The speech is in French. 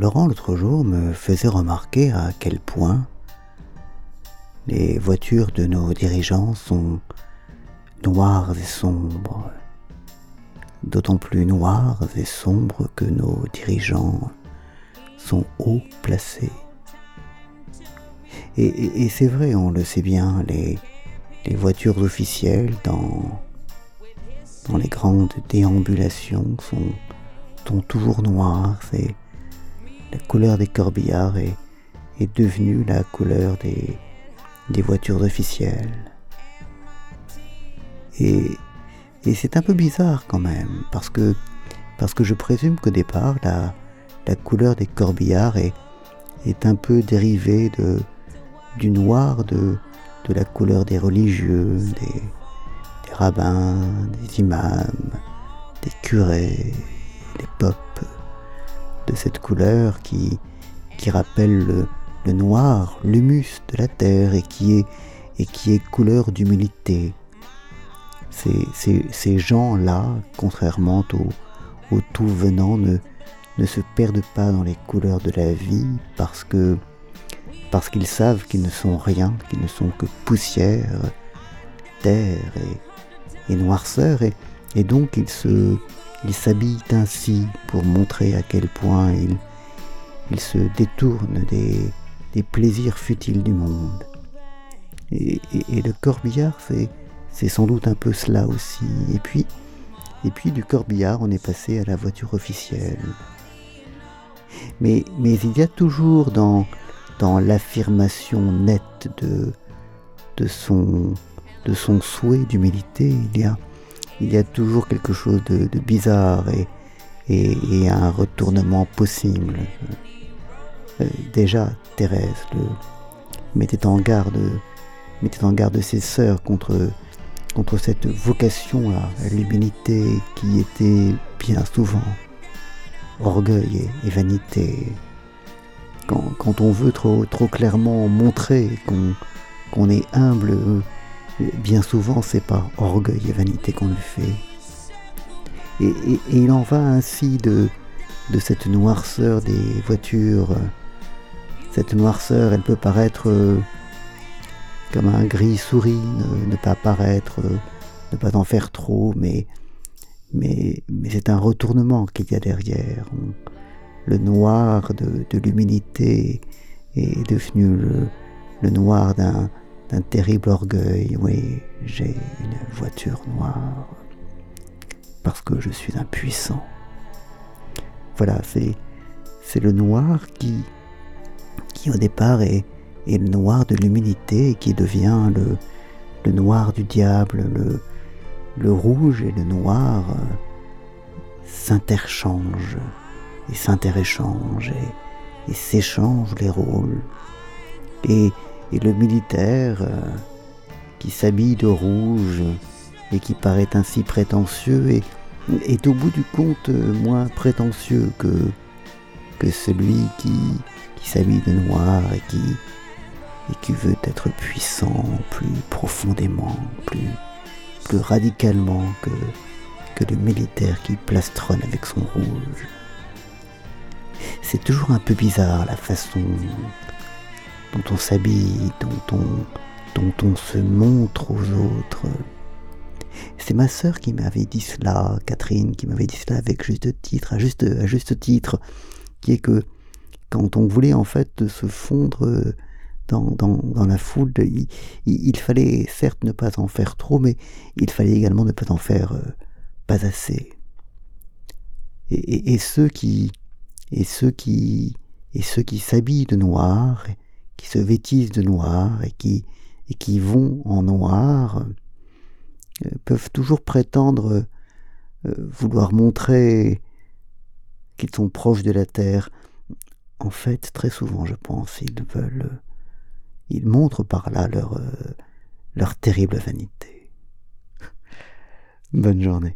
Laurent l'autre jour me faisait remarquer à quel point les voitures de nos dirigeants sont noires et sombres, d'autant plus noires et sombres que nos dirigeants sont haut placés. Et, c'est vrai, on le sait bien, les, voitures officielles dans, les grandes déambulations sont, sont toujours noires. C'est la couleur des corbillards est, est devenue la couleur des, des voitures officielles. Et, et c'est un peu bizarre quand même, parce que, parce que je présume qu'au départ, la, la couleur des corbillards est, est un peu dérivée de, du noir de, la couleur des religieux, des, des rabbins, des imams, des curés, des popes, cette couleur qui, qui rappelle le, le noir, l'humus de la terre et qui est, et qui est couleur d'humilité. Ces, ces, ces gens-là, contrairement aux, aux tout venants, ne, ne se perdent pas dans les couleurs de la vie parce que parce qu'ils savent qu'ils ne sont rien, qu'ils ne sont que poussière, terre et, et noirceur, et, et, donc ils se ils s'habillent ainsi pour montrer à quel point ils, ils se détournent des, plaisirs futiles du monde. Et, le corbillard, c'est sans doute un peu cela aussi. Et puis, et puis du corbillard, on est passé à la voiture officielle. Mais, mais il y a toujours dans, dans l'affirmation nette de, de, son, de son souhait d'humilité, il y a, il y a toujours quelque chose de, bizarre et, un retournement possible. Euh, déjà, Thérèse le, mettait en garde, mettait en garde ses sœurs contre, contre cette vocation à l'humilité qui était bien souvent orgueil et, vanité. Quand, on veut trop clairement montrer qu'on est humble, bien souvent c'est par orgueil et vanité qu'on le fait. Et, il en va ainsi de, de cette noirceur des voitures cette noirceur, elle peut paraître euh, comme un gris souris, ne, pas paraître, euh, ne pas en faire trop, mais, mais, mais c'est un retournement qu'il y a derrière. le noir de, l'humilité est devenu le, noir d'un, terrible orgueil. Oui, j'ai une voiture noire parce que je suis impuissant. Voilà, c'est, c'est le noir qui, qui au départ est, le noir de l'humilité qui devient le, le, noir du diable, le, le rouge et le noir euh, s'interchangent et s'interéchangent et, et s'échangent les rôles. Et, et le militaire euh, qui s'habille de rouge et qui paraît ainsi prétentieux est, au bout du compte moins prétentieux que, celui qui, s'habille de noir et qui, veut être puissant plus profondément, plus, radicalement que le militaire qui plastronne avec son rouge. C'est toujours un peu bizarre la façon dont on s'habille, dont on, dont on se montre aux autres. C'est ma sœur qui m'avait dit cela, Catherine, qui m'avait dit cela avec juste titre, à juste, à juste titre, qui est que quand on voulait en fait se fondre dans, dans, la foule, il, fallait certes ne pas en faire trop, mais il fallait également ne pas en faire euh, pas assez. Et, ceux qui et ceux qui et ceux qui s'habillent de noir, qui se vêtissent de noir et qui vont en noir euh, peuvent toujours prétendre vouloir montrer qu'ils sont proches de la terre, en fait, très souvent, je pense, ils veulent, euh, ils montrent par là leur, euh, leur terrible vanité. Bonne journée.